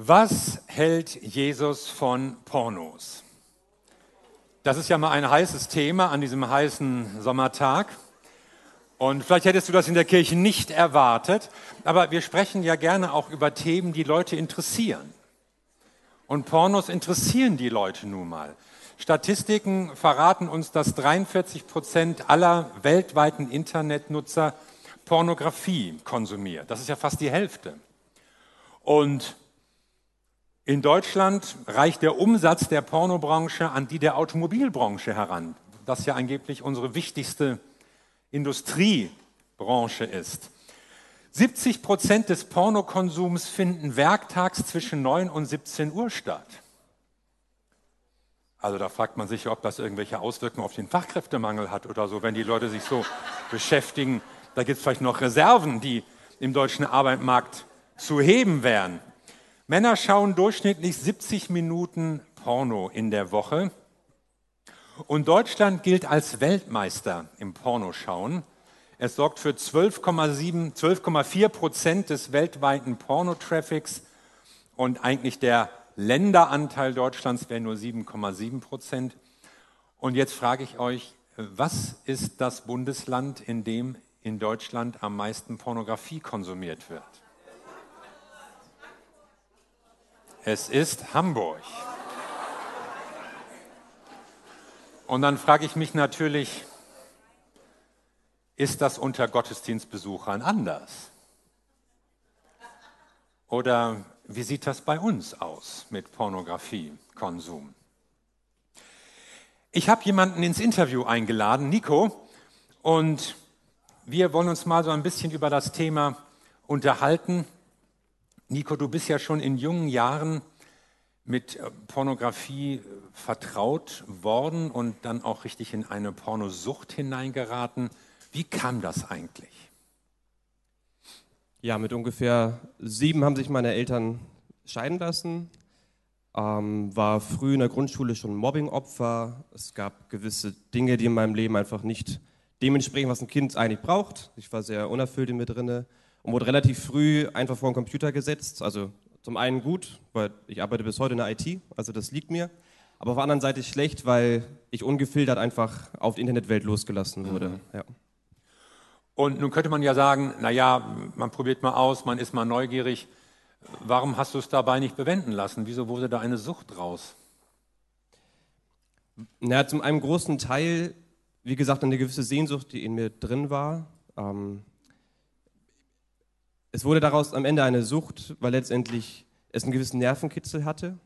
Was hält Jesus von Pornos? Das ist ja mal ein heißes Thema an diesem heißen Sommertag. Und vielleicht hättest du das in der Kirche nicht erwartet, aber wir sprechen ja gerne auch über Themen, die Leute interessieren. Und Pornos interessieren die Leute nun mal. Statistiken verraten uns, dass 43 Prozent aller weltweiten Internetnutzer Pornografie konsumiert. Das ist ja fast die Hälfte. Und in Deutschland reicht der Umsatz der Pornobranche an die der Automobilbranche heran, das ja angeblich unsere wichtigste Industriebranche ist. 70 Prozent des Pornokonsums finden werktags zwischen 9 und 17 Uhr statt. Also da fragt man sich, ob das irgendwelche Auswirkungen auf den Fachkräftemangel hat oder so, wenn die Leute sich so beschäftigen. Da gibt es vielleicht noch Reserven, die im deutschen Arbeitsmarkt zu heben wären. Männer schauen durchschnittlich 70 Minuten Porno in der Woche. Und Deutschland gilt als Weltmeister im Pornoschauen. Es sorgt für 12,7, 12,4 Prozent des weltweiten Pornotraffics und eigentlich der Länderanteil Deutschlands wäre nur 7,7 Prozent. Und jetzt frage ich euch, was ist das Bundesland, in dem in Deutschland am meisten Pornografie konsumiert wird? Es ist Hamburg. Und dann frage ich mich natürlich, ist das unter Gottesdienstbesuchern anders? Oder wie sieht das bei uns aus mit Pornografiekonsum? Ich habe jemanden ins Interview eingeladen, Nico, und wir wollen uns mal so ein bisschen über das Thema unterhalten, Nico, du bist ja schon in jungen Jahren mit äh, Pornografie äh, vertraut worden und dann auch richtig in eine Pornosucht hineingeraten. Wie kam das eigentlich? Ja, mit ungefähr sieben haben sich meine Eltern scheiden lassen. Ähm, war früh in der Grundschule schon Mobbingopfer. Es gab gewisse Dinge, die in meinem Leben einfach nicht dementsprechend, was ein Kind eigentlich braucht. Ich war sehr unerfüllt in mir drinne und wurde relativ früh einfach vor den Computer gesetzt. Also zum einen gut, weil ich arbeite bis heute in der IT, also das liegt mir. Aber auf der anderen Seite schlecht, weil ich ungefiltert einfach auf die Internetwelt losgelassen wurde. Mhm. Ja. Und nun könnte man ja sagen, naja, man probiert mal aus, man ist mal neugierig. Warum hast du es dabei nicht bewenden lassen? Wieso wurde da eine Sucht draus? Na, zum einen großen Teil, wie gesagt, eine gewisse Sehnsucht, die in mir drin war. Ähm, es wurde daraus am Ende eine Sucht, weil letztendlich es einen gewissen Nervenkitzel hatte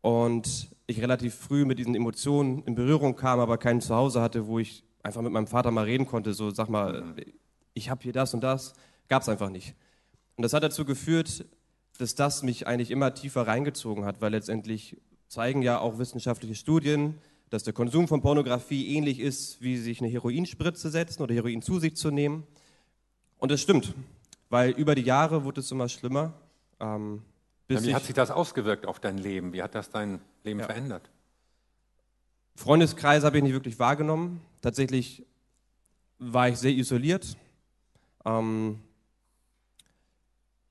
und ich relativ früh mit diesen Emotionen in Berührung kam, aber kein Zuhause hatte, wo ich einfach mit meinem Vater mal reden konnte, so sag mal, ich habe hier das und das, gab es einfach nicht. Und das hat dazu geführt, dass das mich eigentlich immer tiefer reingezogen hat, weil letztendlich zeigen ja auch wissenschaftliche Studien, dass der Konsum von Pornografie ähnlich ist, wie sich eine Heroinspritze setzen oder Heroin zu sich zu nehmen. Und es stimmt weil über die Jahre wurde es immer schlimmer. Ähm, wie hat sich das ausgewirkt auf dein Leben? Wie hat das dein Leben ja. verändert? Freundeskreis habe ich nicht wirklich wahrgenommen. Tatsächlich war ich sehr isoliert, ähm,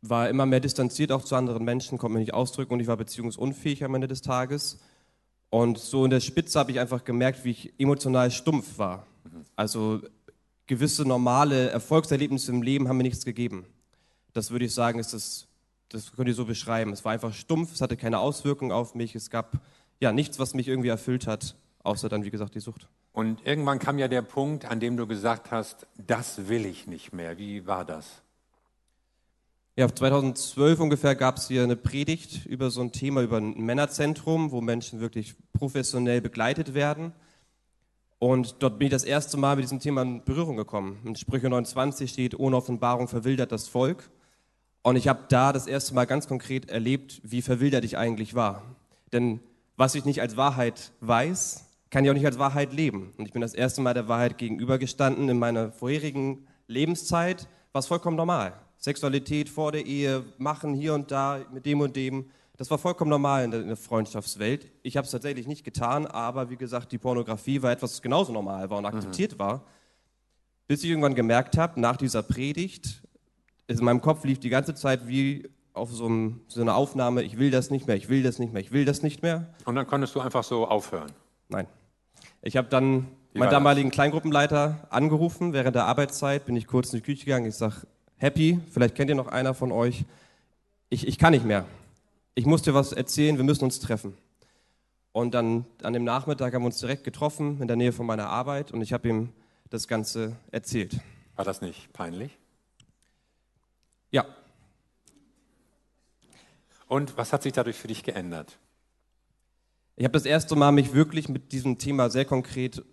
war immer mehr distanziert auch zu anderen Menschen, konnte mich nicht ausdrücken und ich war beziehungsunfähig am Ende des Tages. Und so in der Spitze habe ich einfach gemerkt, wie ich emotional stumpf war. Mhm. Also gewisse normale Erfolgserlebnisse im Leben haben mir nichts gegeben. Das würde ich sagen, ist das, das könnt ihr so beschreiben. Es war einfach stumpf, es hatte keine Auswirkung auf mich, es gab ja nichts, was mich irgendwie erfüllt hat, außer dann, wie gesagt, die Sucht. Und irgendwann kam ja der Punkt, an dem du gesagt hast, das will ich nicht mehr. Wie war das? Ja, 2012 ungefähr gab es hier eine Predigt über so ein Thema, über ein Männerzentrum, wo Menschen wirklich professionell begleitet werden. Und dort bin ich das erste Mal mit diesem Thema in Berührung gekommen. In Sprüche 29 steht, ohne Offenbarung verwildert das Volk. Und ich habe da das erste Mal ganz konkret erlebt, wie verwildert ich eigentlich war. Denn was ich nicht als Wahrheit weiß, kann ich auch nicht als Wahrheit leben. Und ich bin das erste Mal der Wahrheit gegenübergestanden in meiner vorherigen Lebenszeit, was vollkommen normal. Sexualität vor der Ehe, machen hier und da mit dem und dem. Das war vollkommen normal in der, in der Freundschaftswelt. Ich habe es tatsächlich nicht getan, aber wie gesagt, die Pornografie war etwas, was genauso normal war und akzeptiert mhm. war. Bis ich irgendwann gemerkt habe, nach dieser Predigt, in meinem Kopf lief die ganze Zeit wie auf so, einem, so einer Aufnahme, ich will das nicht mehr, ich will das nicht mehr, ich will das nicht mehr. Und dann konntest du einfach so aufhören. Nein. Ich habe dann Wie meinen war das? damaligen Kleingruppenleiter angerufen während der Arbeitszeit, bin ich kurz in die Küche gegangen. Ich sage, Happy, vielleicht kennt ihr noch einer von euch. Ich, ich kann nicht mehr. Ich muss dir was erzählen, wir müssen uns treffen. Und dann an dem Nachmittag haben wir uns direkt getroffen in der Nähe von meiner Arbeit und ich habe ihm das Ganze erzählt. War das nicht peinlich? Ja, Und was hat sich dadurch für dich geändert? Ich habe das erste Mal mich wirklich mit diesem Thema sehr konkret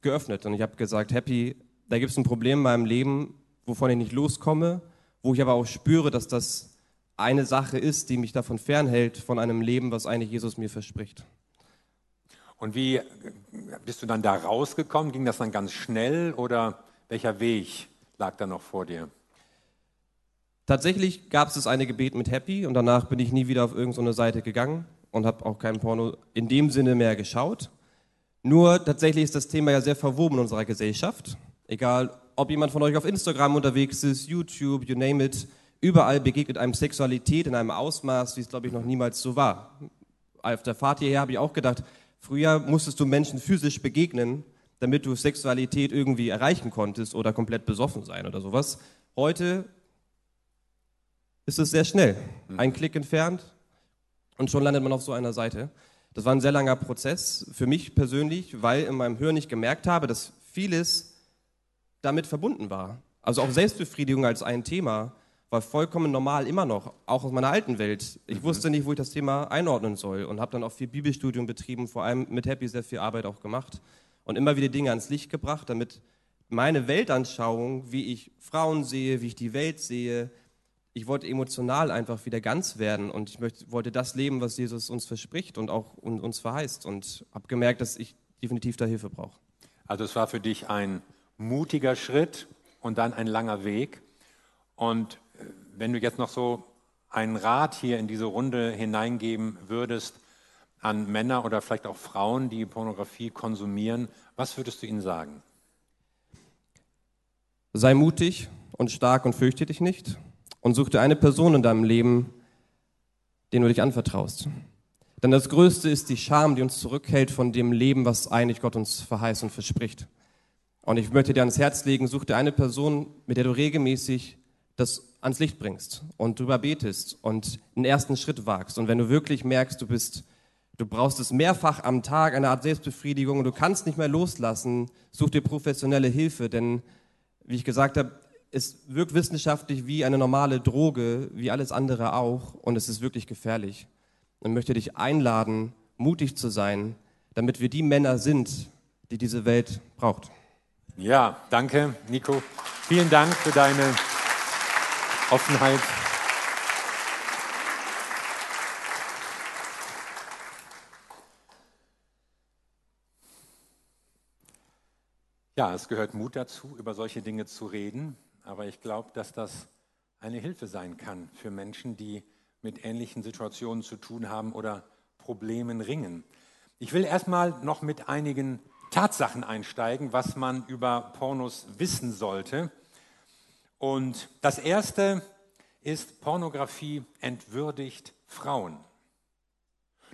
geöffnet und ich habe gesagt, Happy, da gibt es ein Problem in meinem Leben, wovon ich nicht loskomme, wo ich aber auch spüre, dass das eine Sache ist, die mich davon fernhält, von einem Leben, was eigentlich Jesus mir verspricht. Und wie äh, bist du dann da rausgekommen? Ging das dann ganz schnell oder welcher Weg lag da noch vor dir? Tatsächlich gab es das eine Gebet mit Happy und danach bin ich nie wieder auf irgendeine Seite gegangen und habe auch kein Porno in dem Sinne mehr geschaut. Nur tatsächlich ist das Thema ja sehr verwoben in unserer Gesellschaft. Egal, ob jemand von euch auf Instagram unterwegs ist, YouTube, you name it, überall begegnet einem Sexualität in einem Ausmaß, wie es, glaube ich, noch niemals so war. Auf der Fahrt hierher habe ich auch gedacht, früher musstest du Menschen physisch begegnen, damit du Sexualität irgendwie erreichen konntest oder komplett besoffen sein oder sowas. Heute ist es sehr schnell. Ein Klick entfernt und schon landet man auf so einer Seite. Das war ein sehr langer Prozess für mich persönlich, weil in meinem Hören ich gemerkt habe, dass vieles damit verbunden war. Also auch Selbstbefriedigung als ein Thema war vollkommen normal immer noch, auch aus meiner alten Welt. Ich wusste nicht, wo ich das Thema einordnen soll und habe dann auch viel Bibelstudium betrieben, vor allem mit Happy sehr viel Arbeit auch gemacht und immer wieder Dinge ans Licht gebracht, damit meine Weltanschauung, wie ich Frauen sehe, wie ich die Welt sehe, ich wollte emotional einfach wieder ganz werden und ich möchte, wollte das leben, was Jesus uns verspricht und auch un- uns verheißt und habe gemerkt, dass ich definitiv da Hilfe brauche. Also es war für dich ein mutiger Schritt und dann ein langer Weg. Und wenn du jetzt noch so einen Rat hier in diese Runde hineingeben würdest an Männer oder vielleicht auch Frauen, die Pornografie konsumieren, was würdest du ihnen sagen? Sei mutig und stark und fürchte dich nicht und such dir eine Person in deinem Leben, den du dich anvertraust. Denn das Größte ist die Scham, die uns zurückhält von dem Leben, was eigentlich Gott uns verheißt und verspricht. Und ich möchte dir ans Herz legen, such dir eine Person, mit der du regelmäßig das ans Licht bringst und drüber betest und einen ersten Schritt wagst. Und wenn du wirklich merkst, du bist, du brauchst es mehrfach am Tag, eine Art Selbstbefriedigung und du kannst nicht mehr loslassen, such dir professionelle Hilfe, denn wie ich gesagt habe, es wirkt wissenschaftlich wie eine normale Droge, wie alles andere auch, und es ist wirklich gefährlich. Und möchte dich einladen, mutig zu sein, damit wir die Männer sind, die diese Welt braucht. Ja, danke, Nico. Vielen Dank für deine Offenheit. Ja, es gehört Mut dazu, über solche Dinge zu reden, aber ich glaube, dass das eine Hilfe sein kann für Menschen, die mit ähnlichen Situationen zu tun haben oder Problemen ringen. Ich will erstmal noch mit einigen Tatsachen einsteigen, was man über Pornos wissen sollte. Und das erste ist, Pornografie entwürdigt Frauen.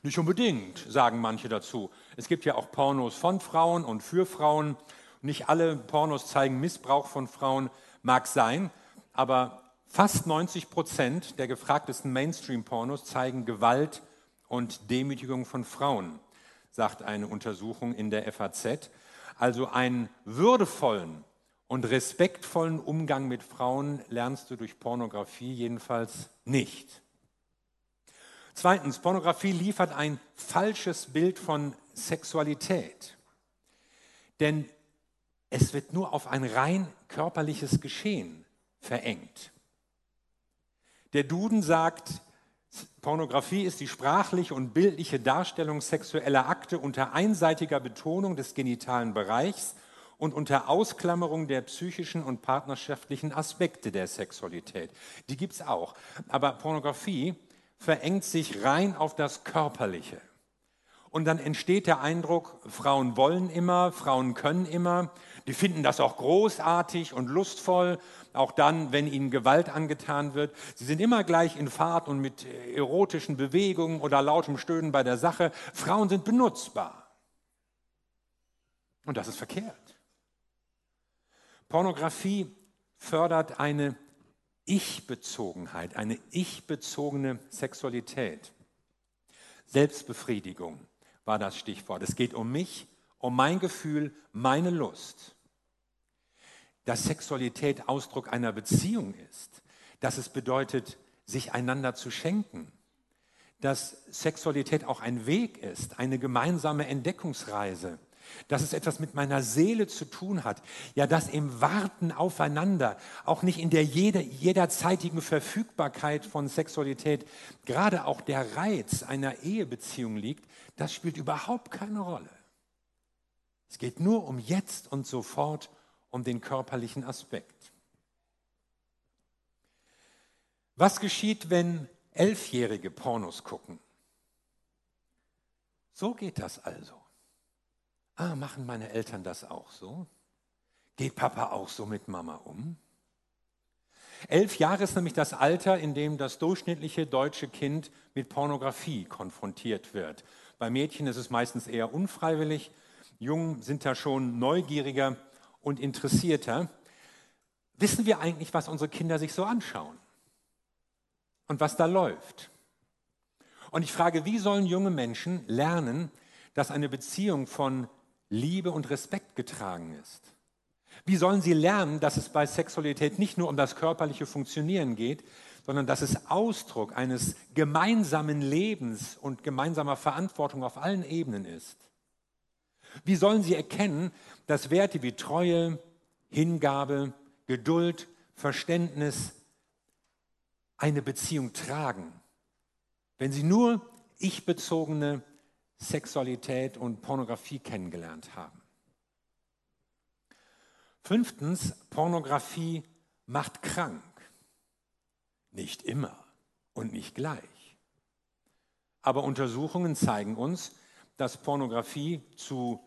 Nicht unbedingt, sagen manche dazu. Es gibt ja auch Pornos von Frauen und für Frauen. Nicht alle Pornos zeigen Missbrauch von Frauen, mag sein, aber fast 90 Prozent der gefragtesten Mainstream-Pornos zeigen Gewalt und Demütigung von Frauen, sagt eine Untersuchung in der FAZ. Also einen würdevollen und respektvollen Umgang mit Frauen lernst du durch Pornografie jedenfalls nicht. Zweitens, Pornografie liefert ein falsches Bild von Sexualität. Denn es wird nur auf ein rein körperliches Geschehen verengt. Der Duden sagt, Pornografie ist die sprachliche und bildliche Darstellung sexueller Akte unter einseitiger Betonung des genitalen Bereichs und unter Ausklammerung der psychischen und partnerschaftlichen Aspekte der Sexualität. Die gibt es auch. Aber Pornografie verengt sich rein auf das Körperliche. Und dann entsteht der Eindruck, Frauen wollen immer, Frauen können immer, die finden das auch großartig und lustvoll, auch dann, wenn ihnen Gewalt angetan wird. Sie sind immer gleich in Fahrt und mit erotischen Bewegungen oder lautem Stöhnen bei der Sache. Frauen sind benutzbar. Und das ist verkehrt. Pornografie fördert eine Ich-Bezogenheit, eine ich-bezogene Sexualität. Selbstbefriedigung war das Stichwort. Es geht um mich, um mein Gefühl, meine Lust. Dass Sexualität Ausdruck einer Beziehung ist, dass es bedeutet, sich einander zu schenken, dass Sexualität auch ein Weg ist, eine gemeinsame Entdeckungsreise, dass es etwas mit meiner Seele zu tun hat, ja, dass im Warten aufeinander, auch nicht in der jeder, jederzeitigen Verfügbarkeit von Sexualität, gerade auch der Reiz einer Ehebeziehung liegt, das spielt überhaupt keine Rolle. Es geht nur um jetzt und sofort, um den körperlichen Aspekt. Was geschieht, wenn Elfjährige Pornos gucken? So geht das also. Ah, machen meine Eltern das auch so? Geht Papa auch so mit Mama um? Elf Jahre ist nämlich das Alter, in dem das durchschnittliche deutsche Kind mit Pornografie konfrontiert wird. Bei Mädchen ist es meistens eher unfreiwillig. Jungen sind da schon neugieriger und interessierter. Wissen wir eigentlich, was unsere Kinder sich so anschauen? Und was da läuft? Und ich frage, wie sollen junge Menschen lernen, dass eine Beziehung von Liebe und Respekt getragen ist? Wie sollen sie lernen, dass es bei Sexualität nicht nur um das körperliche Funktionieren geht, sondern dass es Ausdruck eines gemeinsamen Lebens und gemeinsamer Verantwortung auf allen Ebenen ist? Wie sollen sie erkennen, dass Werte wie Treue, Hingabe, Geduld, Verständnis eine Beziehung tragen, wenn sie nur ich-bezogene Sexualität und Pornografie kennengelernt haben. Fünftens, Pornografie macht krank. Nicht immer und nicht gleich. Aber Untersuchungen zeigen uns, dass Pornografie zu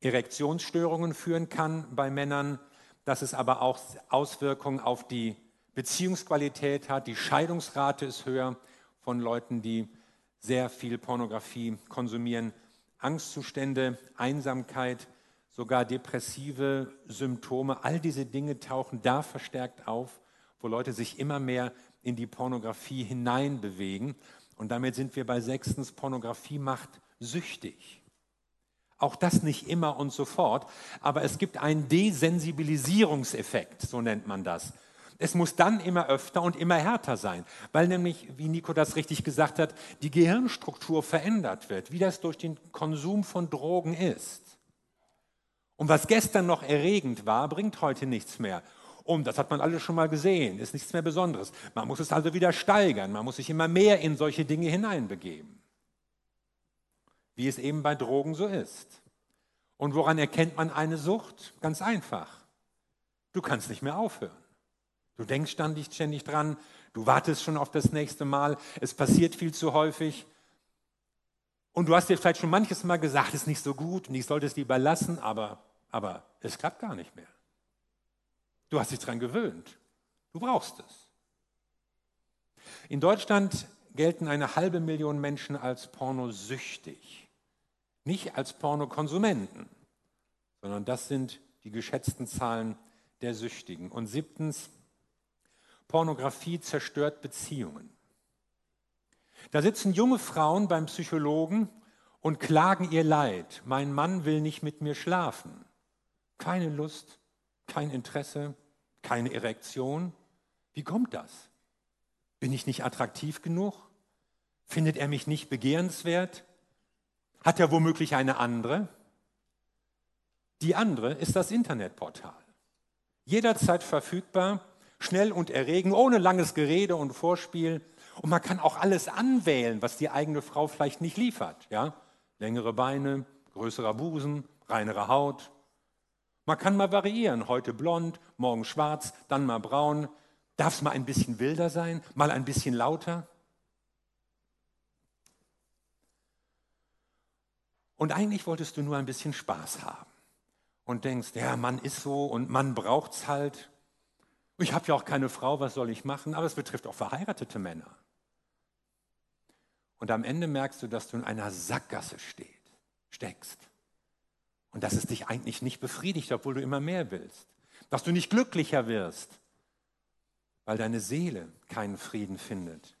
Erektionsstörungen führen kann bei Männern, dass es aber auch Auswirkungen auf die Beziehungsqualität hat. Die Scheidungsrate ist höher von Leuten, die sehr viel Pornografie konsumieren, Angstzustände, Einsamkeit, sogar depressive Symptome, all diese Dinge tauchen da verstärkt auf, wo Leute sich immer mehr in die Pornografie hineinbewegen. Und damit sind wir bei sechstens, Pornografie macht süchtig. Auch das nicht immer und sofort, aber es gibt einen Desensibilisierungseffekt, so nennt man das. Es muss dann immer öfter und immer härter sein, weil nämlich, wie Nico das richtig gesagt hat, die Gehirnstruktur verändert wird, wie das durch den Konsum von Drogen ist. Und was gestern noch erregend war, bringt heute nichts mehr. Und das hat man alles schon mal gesehen, ist nichts mehr Besonderes. Man muss es also wieder steigern, man muss sich immer mehr in solche Dinge hineinbegeben. Wie es eben bei Drogen so ist. Und woran erkennt man eine Sucht? Ganz einfach. Du kannst nicht mehr aufhören. Du denkst ständig, dran, du wartest schon auf das nächste Mal, es passiert viel zu häufig. Und du hast dir vielleicht schon manches Mal gesagt, es ist nicht so gut und ich sollte es lieber lassen, aber, aber es klappt gar nicht mehr. Du hast dich daran gewöhnt. Du brauchst es. In Deutschland gelten eine halbe Million Menschen als pornosüchtig. Nicht als Pornokonsumenten, sondern das sind die geschätzten Zahlen der Süchtigen. Und siebtens, Pornografie zerstört Beziehungen. Da sitzen junge Frauen beim Psychologen und klagen ihr Leid. Mein Mann will nicht mit mir schlafen. Keine Lust, kein Interesse, keine Erektion. Wie kommt das? Bin ich nicht attraktiv genug? Findet er mich nicht begehrenswert? Hat er womöglich eine andere? Die andere ist das Internetportal. Jederzeit verfügbar schnell und erregend, ohne langes Gerede und Vorspiel. Und man kann auch alles anwählen, was die eigene Frau vielleicht nicht liefert. Ja? Längere Beine, größerer Busen, reinere Haut. Man kann mal variieren, heute blond, morgen schwarz, dann mal braun. Darf es mal ein bisschen wilder sein, mal ein bisschen lauter? Und eigentlich wolltest du nur ein bisschen Spaß haben und denkst, ja, Mann ist so und Mann braucht's halt. Ich habe ja auch keine Frau, was soll ich machen? Aber es betrifft auch verheiratete Männer. Und am Ende merkst du, dass du in einer Sackgasse steht, steckst. Und dass es dich eigentlich nicht befriedigt, obwohl du immer mehr willst. Dass du nicht glücklicher wirst, weil deine Seele keinen Frieden findet.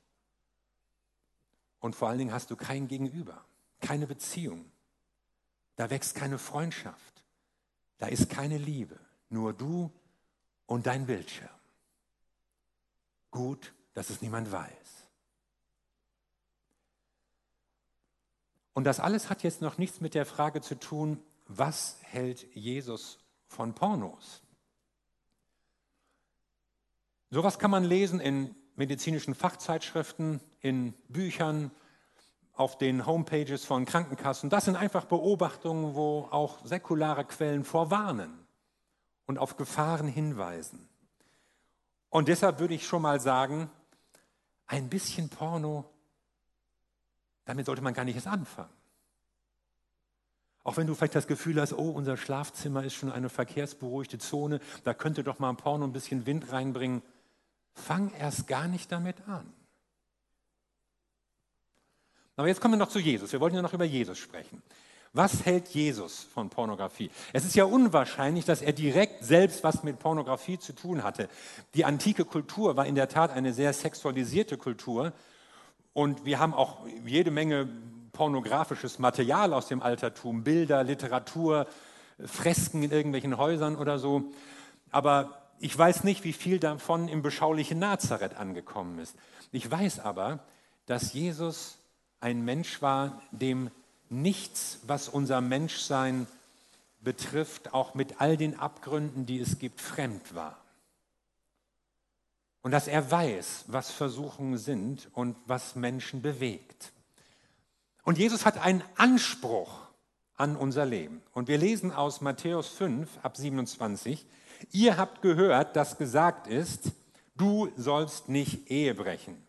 Und vor allen Dingen hast du kein Gegenüber, keine Beziehung. Da wächst keine Freundschaft. Da ist keine Liebe. Nur du und dein Bildschirm. Gut, dass es niemand weiß. Und das alles hat jetzt noch nichts mit der Frage zu tun, was hält Jesus von Pornos? Sowas kann man lesen in medizinischen Fachzeitschriften, in Büchern, auf den Homepages von Krankenkassen. Das sind einfach Beobachtungen, wo auch säkulare Quellen vorwarnen und auf Gefahren hinweisen. Und deshalb würde ich schon mal sagen, ein bisschen Porno, damit sollte man gar nicht erst anfangen. Auch wenn du vielleicht das Gefühl hast, oh, unser Schlafzimmer ist schon eine verkehrsberuhigte Zone, da könnte doch mal ein Porno ein bisschen Wind reinbringen. Fang erst gar nicht damit an. Aber jetzt kommen wir noch zu Jesus. Wir wollten ja noch über Jesus sprechen. Was hält Jesus von Pornografie? Es ist ja unwahrscheinlich, dass er direkt selbst was mit Pornografie zu tun hatte. Die antike Kultur war in der Tat eine sehr sexualisierte Kultur und wir haben auch jede Menge pornografisches Material aus dem Altertum, Bilder, Literatur, Fresken in irgendwelchen Häusern oder so. Aber ich weiß nicht, wie viel davon im beschaulichen Nazareth angekommen ist. Ich weiß aber, dass Jesus ein Mensch war, dem nichts, was unser Menschsein betrifft, auch mit all den Abgründen, die es gibt, fremd war. Und dass er weiß, was Versuchungen sind und was Menschen bewegt. Und Jesus hat einen Anspruch an unser Leben. Und wir lesen aus Matthäus 5 ab 27, ihr habt gehört, dass gesagt ist, du sollst nicht Ehe brechen.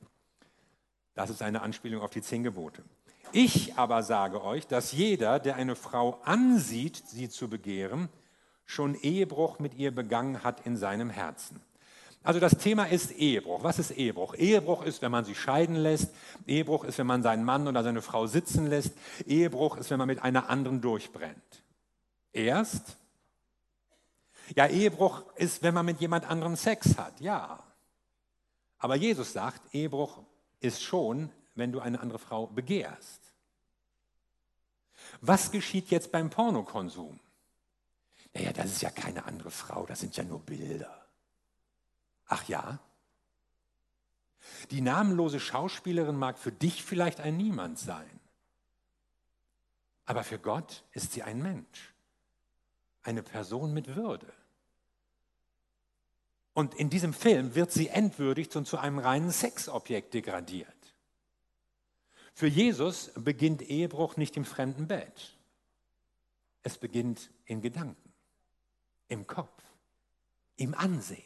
Das ist eine Anspielung auf die zehn Gebote. Ich aber sage euch, dass jeder, der eine Frau ansieht, sie zu begehren, schon Ehebruch mit ihr begangen hat in seinem Herzen. Also das Thema ist Ehebruch. Was ist Ehebruch? Ehebruch ist, wenn man sich scheiden lässt. Ehebruch ist, wenn man seinen Mann oder seine Frau sitzen lässt. Ehebruch ist, wenn man mit einer anderen durchbrennt. Erst, ja, Ehebruch ist, wenn man mit jemand anderem Sex hat. Ja. Aber Jesus sagt, Ehebruch ist schon, wenn du eine andere Frau begehrst. Was geschieht jetzt beim Pornokonsum? Naja, das ist ja keine andere Frau, das sind ja nur Bilder. Ach ja? Die namenlose Schauspielerin mag für dich vielleicht ein Niemand sein, aber für Gott ist sie ein Mensch, eine Person mit Würde. Und in diesem Film wird sie entwürdigt und zu einem reinen Sexobjekt degradiert. Für Jesus beginnt Ehebruch nicht im fremden Bett. Es beginnt in Gedanken, im Kopf, im Ansehen.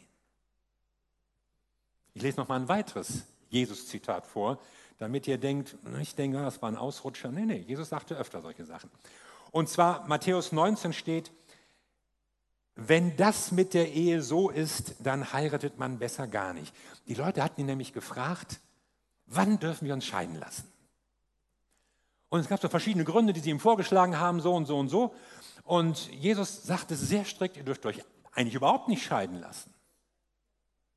Ich lese noch mal ein weiteres Jesus-Zitat vor, damit ihr denkt, ich denke, das war ein Ausrutscher. Nee, nee, Jesus sagte öfter solche Sachen. Und zwar Matthäus 19 steht, wenn das mit der Ehe so ist, dann heiratet man besser gar nicht. Die Leute hatten ihn nämlich gefragt, wann dürfen wir uns scheiden lassen? Und es gab so verschiedene Gründe, die sie ihm vorgeschlagen haben, so und so und so. Und Jesus sagte sehr strikt, ihr dürft euch eigentlich überhaupt nicht scheiden lassen.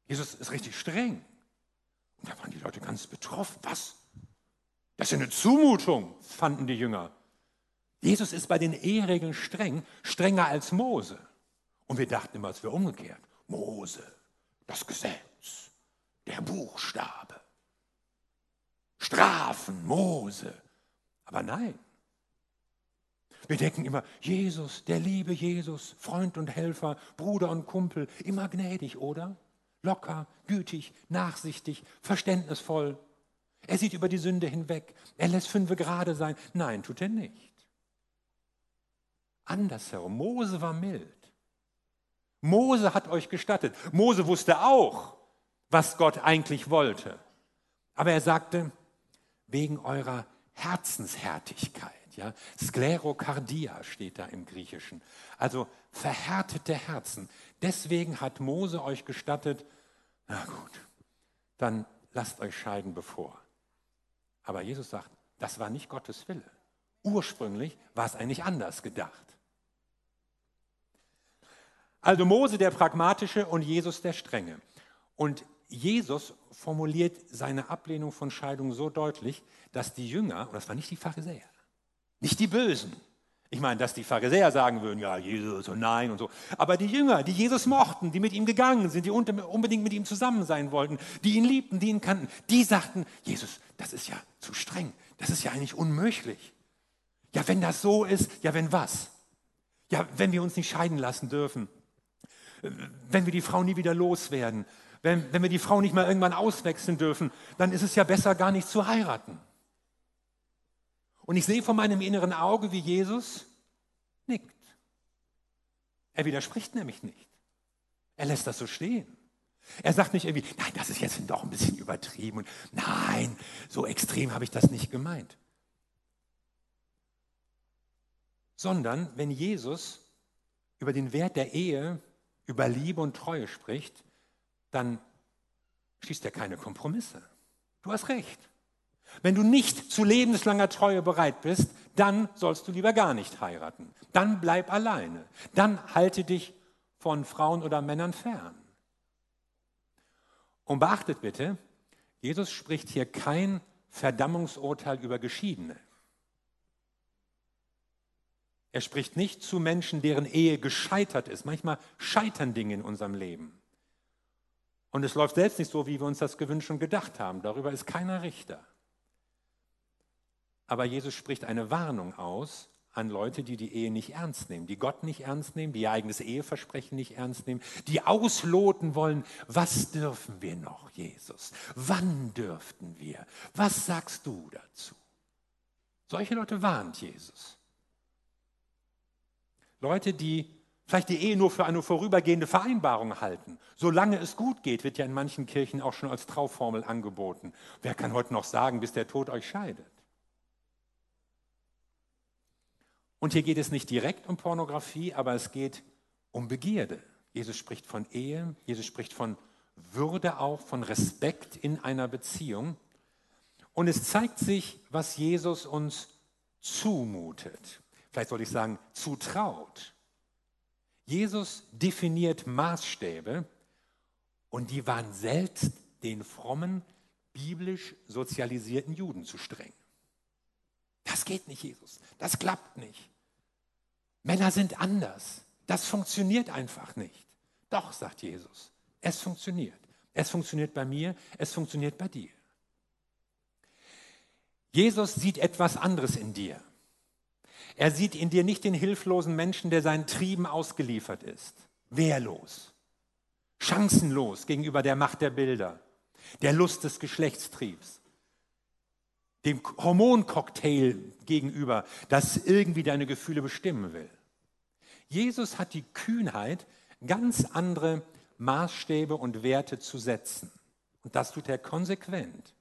Jesus ist richtig streng. Und da waren die Leute ganz betroffen. Was? Das ist eine Zumutung, fanden die Jünger. Jesus ist bei den Eheregeln streng, strenger als Mose. Und wir dachten immer, es wäre umgekehrt. Mose, das Gesetz, der Buchstabe. Strafen, Mose. Aber nein. Wir denken immer, Jesus, der liebe Jesus, Freund und Helfer, Bruder und Kumpel, immer gnädig, oder? locker, gütig, nachsichtig, verständnisvoll. Er sieht über die Sünde hinweg. Er lässt fünfe gerade sein. Nein, tut er nicht. Andersherum. Mose war mild. Mose hat euch gestattet. Mose wusste auch, was Gott eigentlich wollte. Aber er sagte, wegen eurer Herzenshärtigkeit. Ja? Sklerokardia steht da im Griechischen. Also verhärtete Herzen. Deswegen hat Mose euch gestattet, na gut, dann lasst euch scheiden bevor. Aber Jesus sagt, das war nicht Gottes Wille. Ursprünglich war es eigentlich anders gedacht. Also Mose der pragmatische und Jesus der strenge. Und Jesus formuliert seine Ablehnung von Scheidung so deutlich, dass die Jünger, und das waren nicht die Pharisäer, nicht die Bösen, ich meine, dass die Pharisäer sagen würden, ja, Jesus und nein und so. Aber die Jünger, die Jesus mochten, die mit ihm gegangen sind, die unbedingt mit ihm zusammen sein wollten, die ihn liebten, die ihn kannten, die sagten, Jesus, das ist ja zu streng. Das ist ja eigentlich unmöglich. Ja, wenn das so ist, ja, wenn was? Ja, wenn wir uns nicht scheiden lassen dürfen. Wenn wir die Frau nie wieder loswerden. Wenn, wenn wir die Frau nicht mal irgendwann auswechseln dürfen, dann ist es ja besser, gar nicht zu heiraten. Und ich sehe vor meinem inneren Auge, wie Jesus nickt. Er widerspricht nämlich nicht. Er lässt das so stehen. Er sagt nicht irgendwie, nein, das ist jetzt doch ein bisschen übertrieben und nein, so extrem habe ich das nicht gemeint. Sondern wenn Jesus über den Wert der Ehe, über Liebe und Treue spricht, dann schließt er keine Kompromisse. Du hast recht. Wenn du nicht zu lebenslanger Treue bereit bist, dann sollst du lieber gar nicht heiraten. Dann bleib alleine. Dann halte dich von Frauen oder Männern fern. Und beachtet bitte, Jesus spricht hier kein Verdammungsurteil über Geschiedene. Er spricht nicht zu Menschen, deren Ehe gescheitert ist. Manchmal scheitern Dinge in unserem Leben. Und es läuft selbst nicht so, wie wir uns das gewünscht und gedacht haben. Darüber ist keiner Richter. Aber Jesus spricht eine Warnung aus an Leute, die die Ehe nicht ernst nehmen, die Gott nicht ernst nehmen, die ihr eigenes Eheversprechen nicht ernst nehmen, die ausloten wollen, was dürfen wir noch, Jesus? Wann dürften wir? Was sagst du dazu? Solche Leute warnt Jesus. Leute, die vielleicht die Ehe nur für eine vorübergehende Vereinbarung halten. Solange es gut geht, wird ja in manchen Kirchen auch schon als Trauformel angeboten. Wer kann heute noch sagen, bis der Tod euch scheidet? Und hier geht es nicht direkt um Pornografie, aber es geht um Begierde. Jesus spricht von Ehe, Jesus spricht von Würde auch, von Respekt in einer Beziehung. Und es zeigt sich, was Jesus uns zumutet. Vielleicht soll ich sagen, zutraut. Jesus definiert Maßstäbe und die waren selbst den frommen, biblisch sozialisierten Juden zu streng. Das geht nicht, Jesus. Das klappt nicht. Männer sind anders. Das funktioniert einfach nicht. Doch, sagt Jesus, es funktioniert. Es funktioniert bei mir, es funktioniert bei dir. Jesus sieht etwas anderes in dir. Er sieht in dir nicht den hilflosen Menschen, der seinen Trieben ausgeliefert ist, wehrlos, chancenlos gegenüber der Macht der Bilder, der Lust des Geschlechtstriebs, dem Hormoncocktail gegenüber, das irgendwie deine Gefühle bestimmen will. Jesus hat die Kühnheit, ganz andere Maßstäbe und Werte zu setzen. Und das tut er konsequent.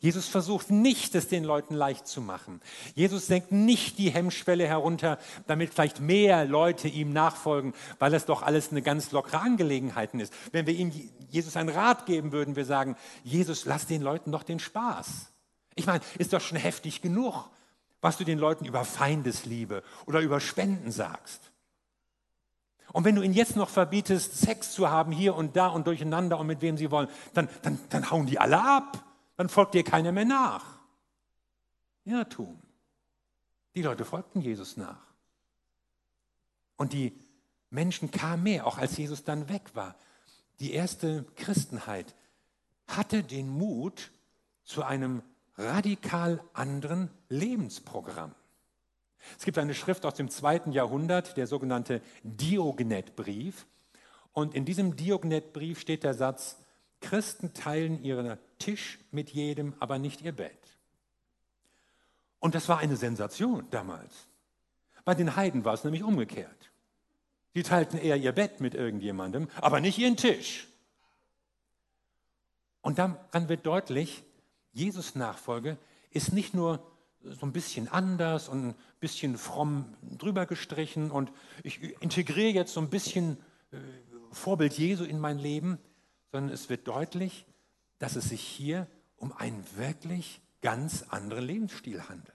Jesus versucht nicht, es den Leuten leicht zu machen. Jesus senkt nicht die Hemmschwelle herunter, damit vielleicht mehr Leute ihm nachfolgen, weil es doch alles eine ganz lockere Angelegenheit ist. Wenn wir ihm Jesus einen Rat geben würden, wir sagen, Jesus, lass den Leuten doch den Spaß. Ich meine, ist doch schon heftig genug, was du den Leuten über Feindesliebe oder über Spenden sagst. Und wenn du ihnen jetzt noch verbietest, Sex zu haben hier und da und durcheinander und mit wem sie wollen, dann, dann, dann hauen die alle ab. Dann folgt dir keiner mehr nach. Irrtum. Die Leute folgten Jesus nach. Und die Menschen kamen mehr, auch als Jesus dann weg war. Die erste Christenheit hatte den Mut zu einem radikal anderen Lebensprogramm. Es gibt eine Schrift aus dem zweiten Jahrhundert, der sogenannte Diognetbrief. Und in diesem Diognetbrief steht der Satz, Christen teilen ihren Tisch mit jedem, aber nicht ihr Bett. Und das war eine Sensation damals. Bei den Heiden war es nämlich umgekehrt. Sie teilten eher ihr Bett mit irgendjemandem, aber nicht ihren Tisch. Und daran wird deutlich, Jesus Nachfolge ist nicht nur so ein bisschen anders und ein bisschen fromm drüber gestrichen und ich integriere jetzt so ein bisschen äh, Vorbild Jesu in mein Leben, sondern es wird deutlich, dass es sich hier um einen wirklich ganz anderen Lebensstil handelt,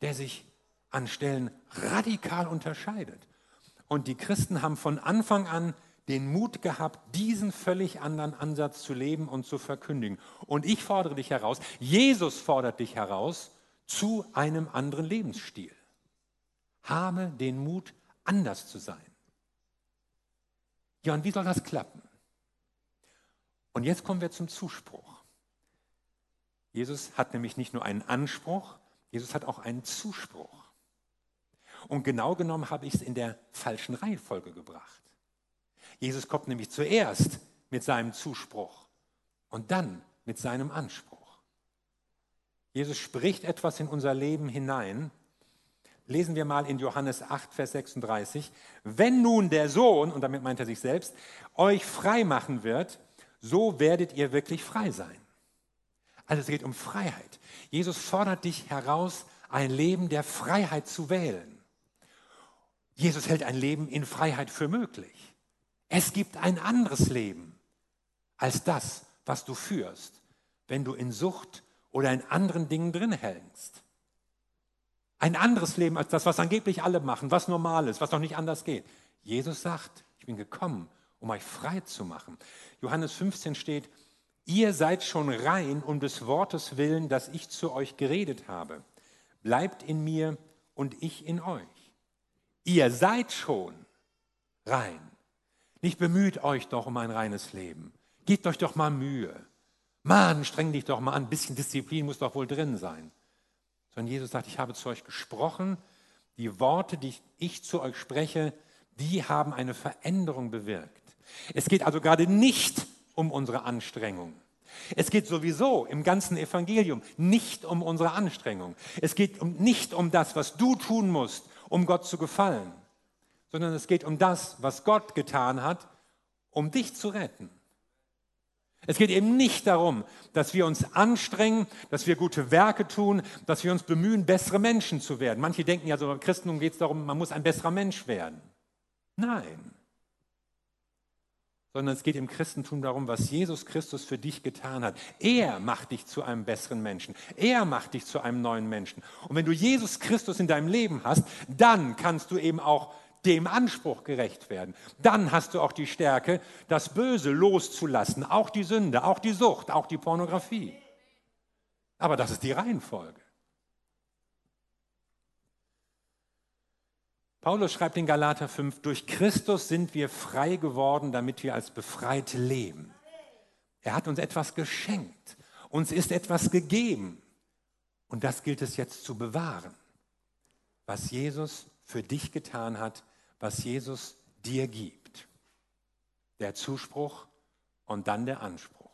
der sich an Stellen radikal unterscheidet. Und die Christen haben von Anfang an den Mut gehabt, diesen völlig anderen Ansatz zu leben und zu verkündigen. Und ich fordere dich heraus, Jesus fordert dich heraus zu einem anderen Lebensstil. Habe den Mut, anders zu sein. Ja, und wie soll das klappen? Und jetzt kommen wir zum Zuspruch. Jesus hat nämlich nicht nur einen Anspruch, Jesus hat auch einen Zuspruch. Und genau genommen habe ich es in der falschen Reihenfolge gebracht. Jesus kommt nämlich zuerst mit seinem Zuspruch und dann mit seinem Anspruch. Jesus spricht etwas in unser Leben hinein. Lesen wir mal in Johannes 8, Vers 36. Wenn nun der Sohn, und damit meint er sich selbst, euch frei machen wird, so werdet ihr wirklich frei sein. Also es geht um Freiheit. Jesus fordert dich heraus, ein Leben der Freiheit zu wählen. Jesus hält ein Leben in Freiheit für möglich. Es gibt ein anderes Leben als das, was du führst, wenn du in Sucht oder in anderen Dingen drin hängst. Ein anderes Leben als das, was angeblich alle machen, was normal ist, was noch nicht anders geht. Jesus sagt, ich bin gekommen, um euch frei zu machen. Johannes 15 steht, ihr seid schon rein um des Wortes willen, das ich zu euch geredet habe. Bleibt in mir und ich in euch. Ihr seid schon rein. Nicht bemüht euch doch um ein reines Leben. Gebt euch doch mal Mühe. Mann, streng dich doch mal an. Ein bisschen Disziplin muss doch wohl drin sein. Sondern Jesus sagt, ich habe zu euch gesprochen. Die Worte, die ich zu euch spreche, die haben eine Veränderung bewirkt. Es geht also gerade nicht um unsere Anstrengung. Es geht sowieso im ganzen Evangelium nicht um unsere Anstrengung. Es geht um, nicht um das, was du tun musst, um Gott zu gefallen, sondern es geht um das, was Gott getan hat, um dich zu retten. Es geht eben nicht darum, dass wir uns anstrengen, dass wir gute Werke tun, dass wir uns bemühen, bessere Menschen zu werden. Manche denken ja so, beim Christentum geht es darum, man muss ein besserer Mensch werden. Nein. Sondern es geht im Christentum darum, was Jesus Christus für dich getan hat. Er macht dich zu einem besseren Menschen. Er macht dich zu einem neuen Menschen. Und wenn du Jesus Christus in deinem Leben hast, dann kannst du eben auch dem Anspruch gerecht werden. Dann hast du auch die Stärke, das Böse loszulassen, auch die Sünde, auch die Sucht, auch die Pornografie. Aber das ist die Reihenfolge. Paulus schreibt in Galater 5, durch Christus sind wir frei geworden, damit wir als Befreite leben. Er hat uns etwas geschenkt, uns ist etwas gegeben. Und das gilt es jetzt zu bewahren, was Jesus für dich getan hat, was Jesus dir gibt. Der Zuspruch und dann der Anspruch.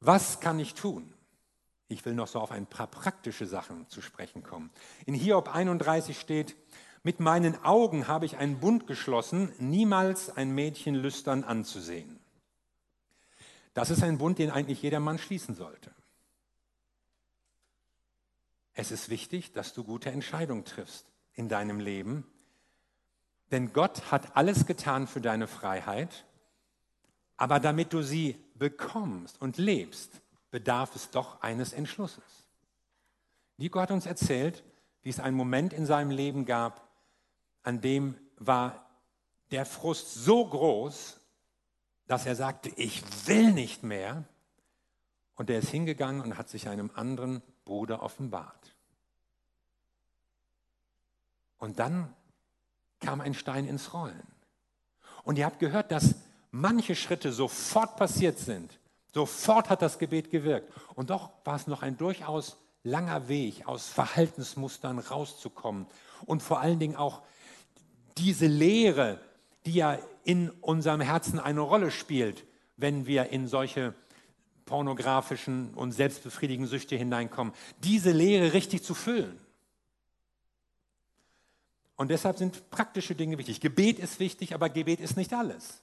Was kann ich tun? Ich will noch so auf ein paar praktische Sachen zu sprechen kommen. In Hiob 31 steht, mit meinen Augen habe ich einen Bund geschlossen, niemals ein Mädchen lüstern anzusehen. Das ist ein Bund, den eigentlich jeder Mann schließen sollte. Es ist wichtig, dass du gute Entscheidungen triffst in deinem Leben, denn Gott hat alles getan für deine Freiheit, aber damit du sie bekommst und lebst, bedarf es doch eines Entschlusses. Nico hat uns erzählt, wie es einen Moment in seinem Leben gab, an dem war der Frust so groß, dass er sagte, ich will nicht mehr. Und er ist hingegangen und hat sich einem anderen Bruder offenbart. Und dann kam ein Stein ins Rollen. Und ihr habt gehört, dass manche Schritte sofort passiert sind. Sofort hat das Gebet gewirkt. Und doch war es noch ein durchaus langer Weg, aus Verhaltensmustern rauszukommen. Und vor allen Dingen auch diese Lehre, die ja in unserem Herzen eine Rolle spielt, wenn wir in solche pornografischen und selbstbefriedigenden Süchte hineinkommen, diese Lehre richtig zu füllen. Und deshalb sind praktische Dinge wichtig. Gebet ist wichtig, aber Gebet ist nicht alles.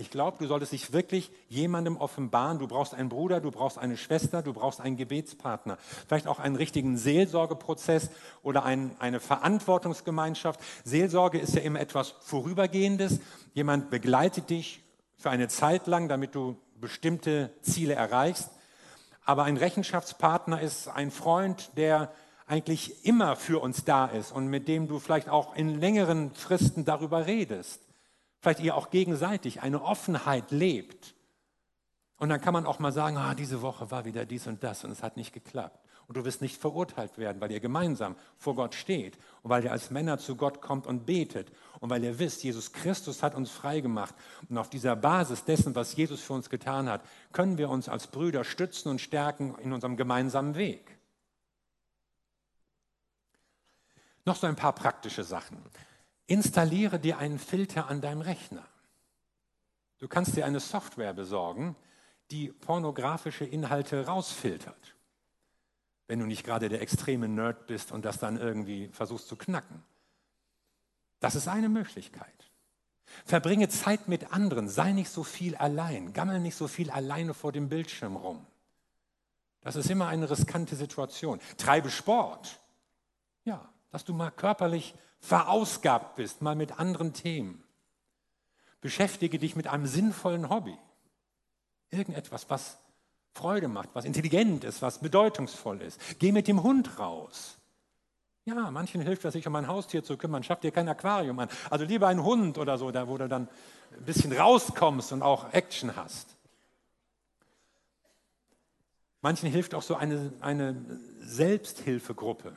Ich glaube, du solltest dich wirklich jemandem offenbaren. Du brauchst einen Bruder, du brauchst eine Schwester, du brauchst einen Gebetspartner. Vielleicht auch einen richtigen Seelsorgeprozess oder ein, eine Verantwortungsgemeinschaft. Seelsorge ist ja immer etwas Vorübergehendes. Jemand begleitet dich für eine Zeit lang, damit du bestimmte Ziele erreichst. Aber ein Rechenschaftspartner ist ein Freund, der eigentlich immer für uns da ist und mit dem du vielleicht auch in längeren Fristen darüber redest vielleicht ihr auch gegenseitig eine Offenheit lebt. Und dann kann man auch mal sagen, ah, diese Woche war wieder dies und das und es hat nicht geklappt. Und du wirst nicht verurteilt werden, weil ihr gemeinsam vor Gott steht und weil ihr als Männer zu Gott kommt und betet und weil ihr wisst, Jesus Christus hat uns frei gemacht. Und auf dieser Basis dessen, was Jesus für uns getan hat, können wir uns als Brüder stützen und stärken in unserem gemeinsamen Weg. Noch so ein paar praktische Sachen. Installiere dir einen Filter an deinem Rechner. Du kannst dir eine Software besorgen, die pornografische Inhalte rausfiltert. Wenn du nicht gerade der extreme Nerd bist und das dann irgendwie versuchst zu knacken. Das ist eine Möglichkeit. Verbringe Zeit mit anderen, sei nicht so viel allein, gammel nicht so viel alleine vor dem Bildschirm rum. Das ist immer eine riskante Situation. Treibe Sport. Ja, dass du mal körperlich verausgabt bist, mal mit anderen Themen. Beschäftige dich mit einem sinnvollen Hobby. Irgendetwas, was Freude macht, was intelligent ist, was bedeutungsvoll ist. Geh mit dem Hund raus. Ja, manchen hilft es, sich um ein Haustier zu kümmern. Schaff dir kein Aquarium an. Also lieber ein Hund oder so, da wo du dann ein bisschen rauskommst und auch Action hast. Manchen hilft auch so eine, eine Selbsthilfegruppe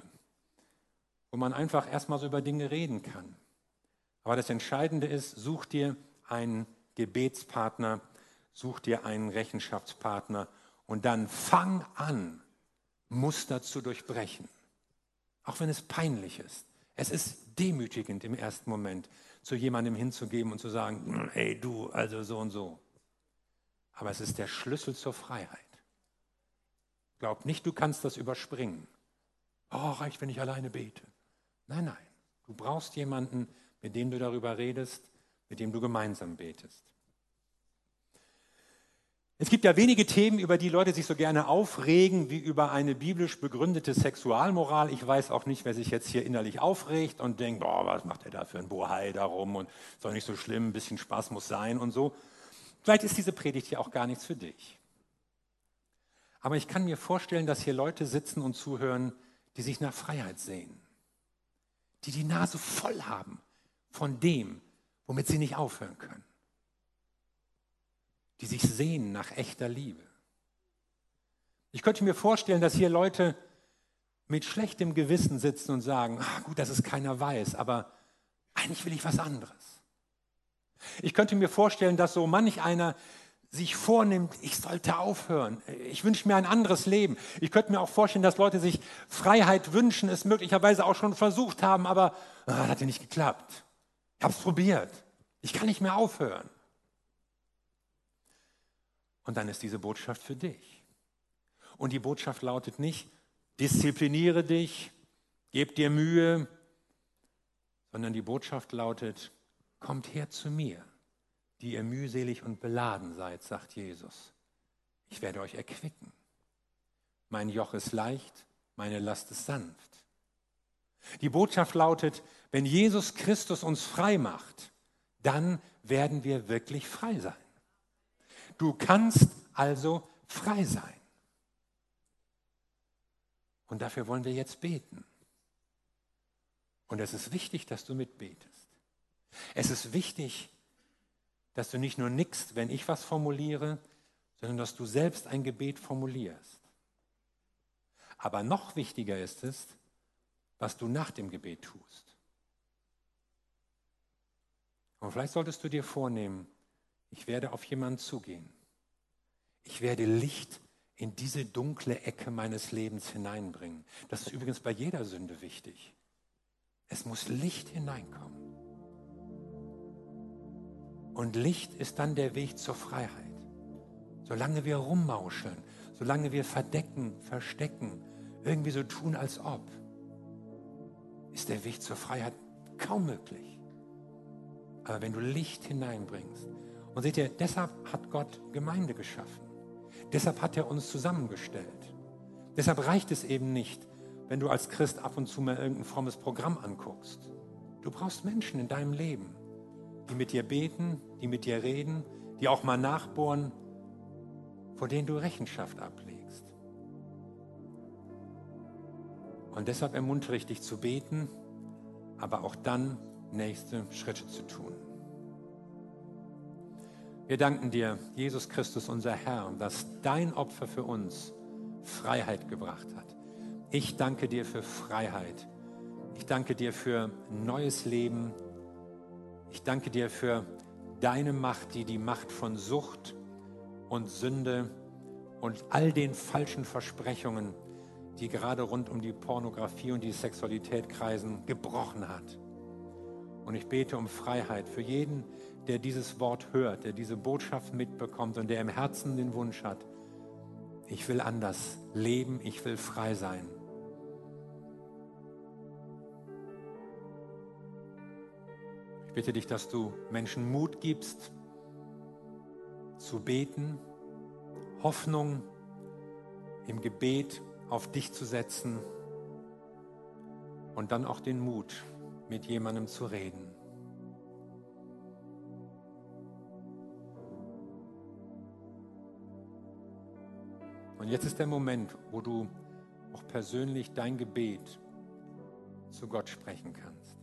wo man einfach erstmal so über Dinge reden kann. Aber das Entscheidende ist, such dir einen Gebetspartner, such dir einen Rechenschaftspartner und dann fang an, Muster zu durchbrechen. Auch wenn es peinlich ist. Es ist demütigend im ersten Moment, zu jemandem hinzugeben und zu sagen, hey du, also so und so. Aber es ist der Schlüssel zur Freiheit. Glaub nicht, du kannst das überspringen. Oh, reicht, wenn ich alleine bete. Nein, nein. Du brauchst jemanden, mit dem du darüber redest, mit dem du gemeinsam betest. Es gibt ja wenige Themen, über die Leute sich so gerne aufregen, wie über eine biblisch begründete Sexualmoral. Ich weiß auch nicht, wer sich jetzt hier innerlich aufregt und denkt, boah, was macht er da für ein Bohai darum und ist doch nicht so schlimm, ein bisschen Spaß muss sein und so. Vielleicht ist diese Predigt ja auch gar nichts für dich. Aber ich kann mir vorstellen, dass hier Leute sitzen und zuhören, die sich nach Freiheit sehen die die Nase voll haben von dem, womit sie nicht aufhören können. Die sich sehnen nach echter Liebe. Ich könnte mir vorstellen, dass hier Leute mit schlechtem Gewissen sitzen und sagen, ach, gut, dass es keiner weiß, aber eigentlich will ich was anderes. Ich könnte mir vorstellen, dass so manch einer sich vornimmt, ich sollte aufhören. Ich wünsche mir ein anderes Leben. Ich könnte mir auch vorstellen, dass Leute sich Freiheit wünschen, es möglicherweise auch schon versucht haben, aber ah, das hat ja nicht geklappt. Ich habe es probiert. Ich kann nicht mehr aufhören. Und dann ist diese Botschaft für dich. Und die Botschaft lautet nicht, diszipliniere dich, gib dir Mühe, sondern die Botschaft lautet, kommt her zu mir die ihr mühselig und beladen seid, sagt Jesus. Ich werde euch erquicken. Mein Joch ist leicht, meine Last ist sanft. Die Botschaft lautet, wenn Jesus Christus uns frei macht, dann werden wir wirklich frei sein. Du kannst also frei sein. Und dafür wollen wir jetzt beten. Und es ist wichtig, dass du mitbetest. Es ist wichtig, dass du nicht nur nickst, wenn ich was formuliere, sondern dass du selbst ein Gebet formulierst. Aber noch wichtiger ist es, was du nach dem Gebet tust. Und vielleicht solltest du dir vornehmen, ich werde auf jemanden zugehen. Ich werde Licht in diese dunkle Ecke meines Lebens hineinbringen. Das ist übrigens bei jeder Sünde wichtig. Es muss Licht hineinkommen. Und Licht ist dann der Weg zur Freiheit. Solange wir rummauscheln, solange wir verdecken, verstecken, irgendwie so tun, als ob, ist der Weg zur Freiheit kaum möglich. Aber wenn du Licht hineinbringst Und seht ihr, deshalb hat Gott Gemeinde geschaffen. Deshalb hat er uns zusammengestellt. Deshalb reicht es eben nicht, wenn du als Christ ab und zu mal irgendein frommes Programm anguckst. Du brauchst Menschen in deinem Leben, die mit dir beten, die mit dir reden, die auch mal nachbohren, vor denen du Rechenschaft ablegst. Und deshalb ermuntere ich dich zu beten, aber auch dann nächste Schritte zu tun. Wir danken dir, Jesus Christus, unser Herr, dass dein Opfer für uns Freiheit gebracht hat. Ich danke dir für Freiheit. Ich danke dir für neues Leben. Ich danke dir für deine Macht, die die Macht von Sucht und Sünde und all den falschen Versprechungen, die gerade rund um die Pornografie und die Sexualität kreisen, gebrochen hat. Und ich bete um Freiheit für jeden, der dieses Wort hört, der diese Botschaft mitbekommt und der im Herzen den Wunsch hat, ich will anders leben, ich will frei sein. Ich bitte dich, dass du Menschen Mut gibst, zu beten, Hoffnung im Gebet auf dich zu setzen und dann auch den Mut, mit jemandem zu reden. Und jetzt ist der Moment, wo du auch persönlich dein Gebet zu Gott sprechen kannst.